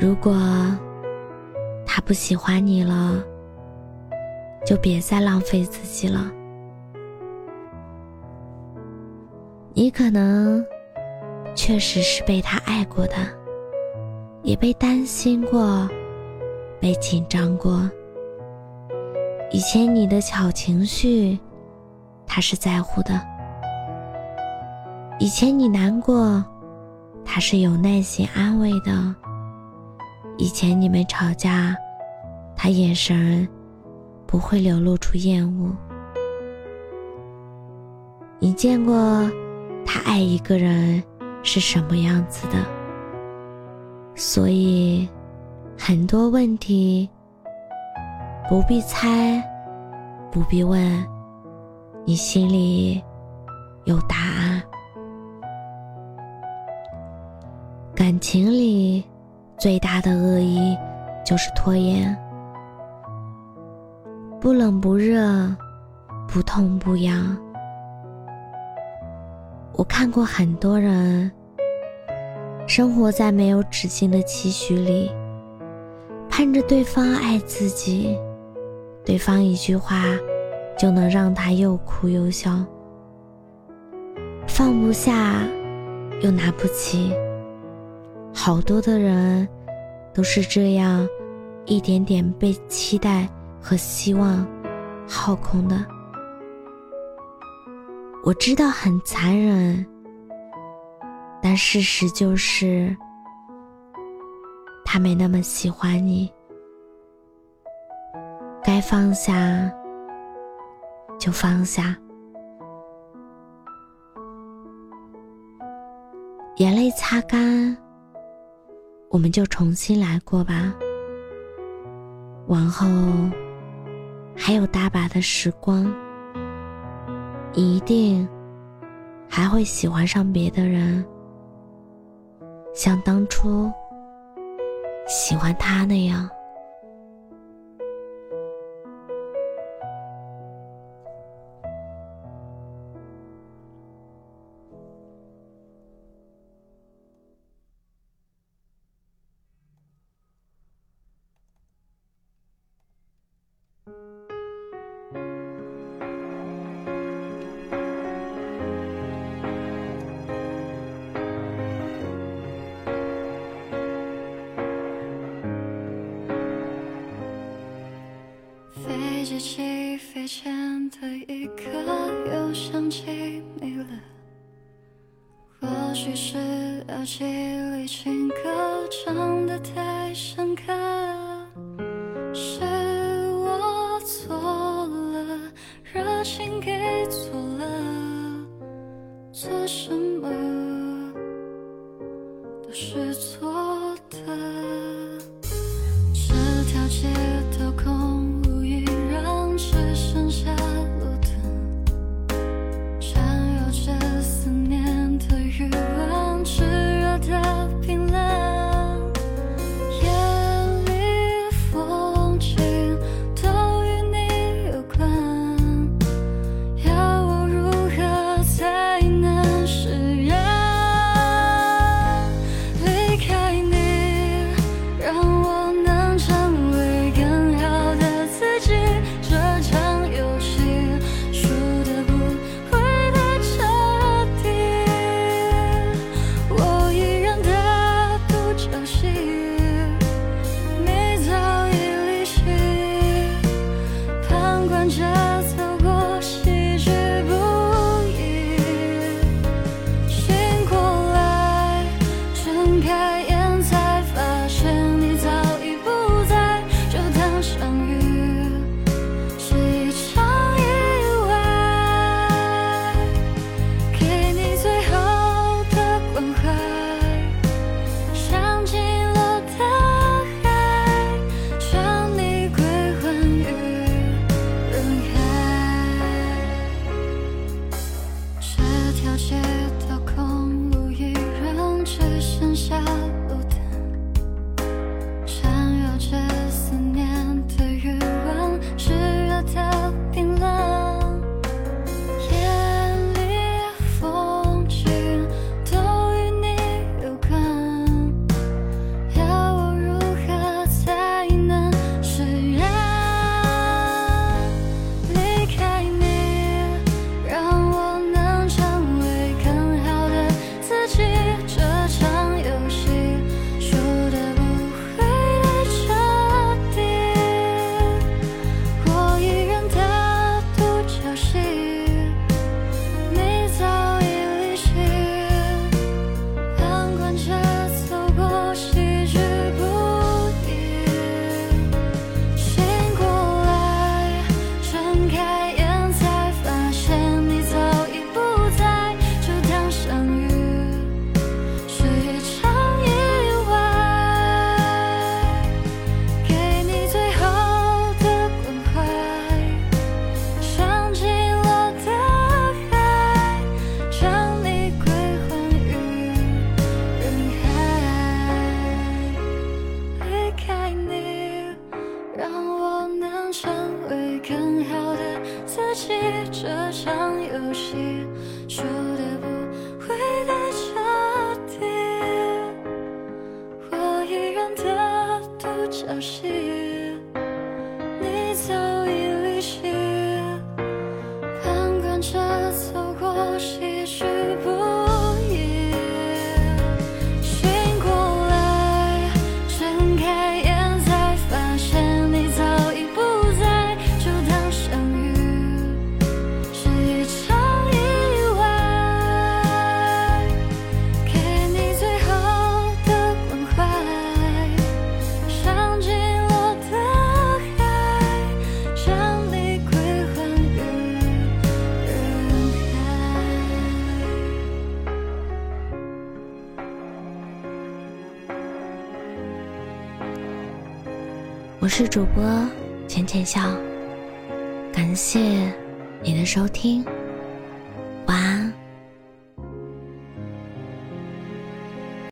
如果他不喜欢你了，就别再浪费自己了。你可能确实是被他爱过的，也被担心过，被紧张过。以前你的小情绪，他是在乎的；以前你难过，他是有耐心安慰的。以前你们吵架，他眼神不会流露出厌恶。你见过他爱一个人是什么样子的，所以很多问题不必猜，不必问，你心里有答案。感情里。最大的恶意就是拖延，不冷不热，不痛不痒。我看过很多人生活在没有止境的期许里，盼着对方爱自己，对方一句话就能让他又哭又笑，放不下又拿不起。好多的人都是这样，一点点被期待和希望耗空的。我知道很残忍，但事实就是，他没那么喜欢你。该放下就放下，眼泪擦干。我们就重新来过吧。往后还有大把的时光，一定还会喜欢上别的人，像当初喜欢他那样。飞机起飞前的一刻，又想起你了。或许是耳机里情歌唱得太深刻，的独角戏我是主播浅浅笑感谢你的收听。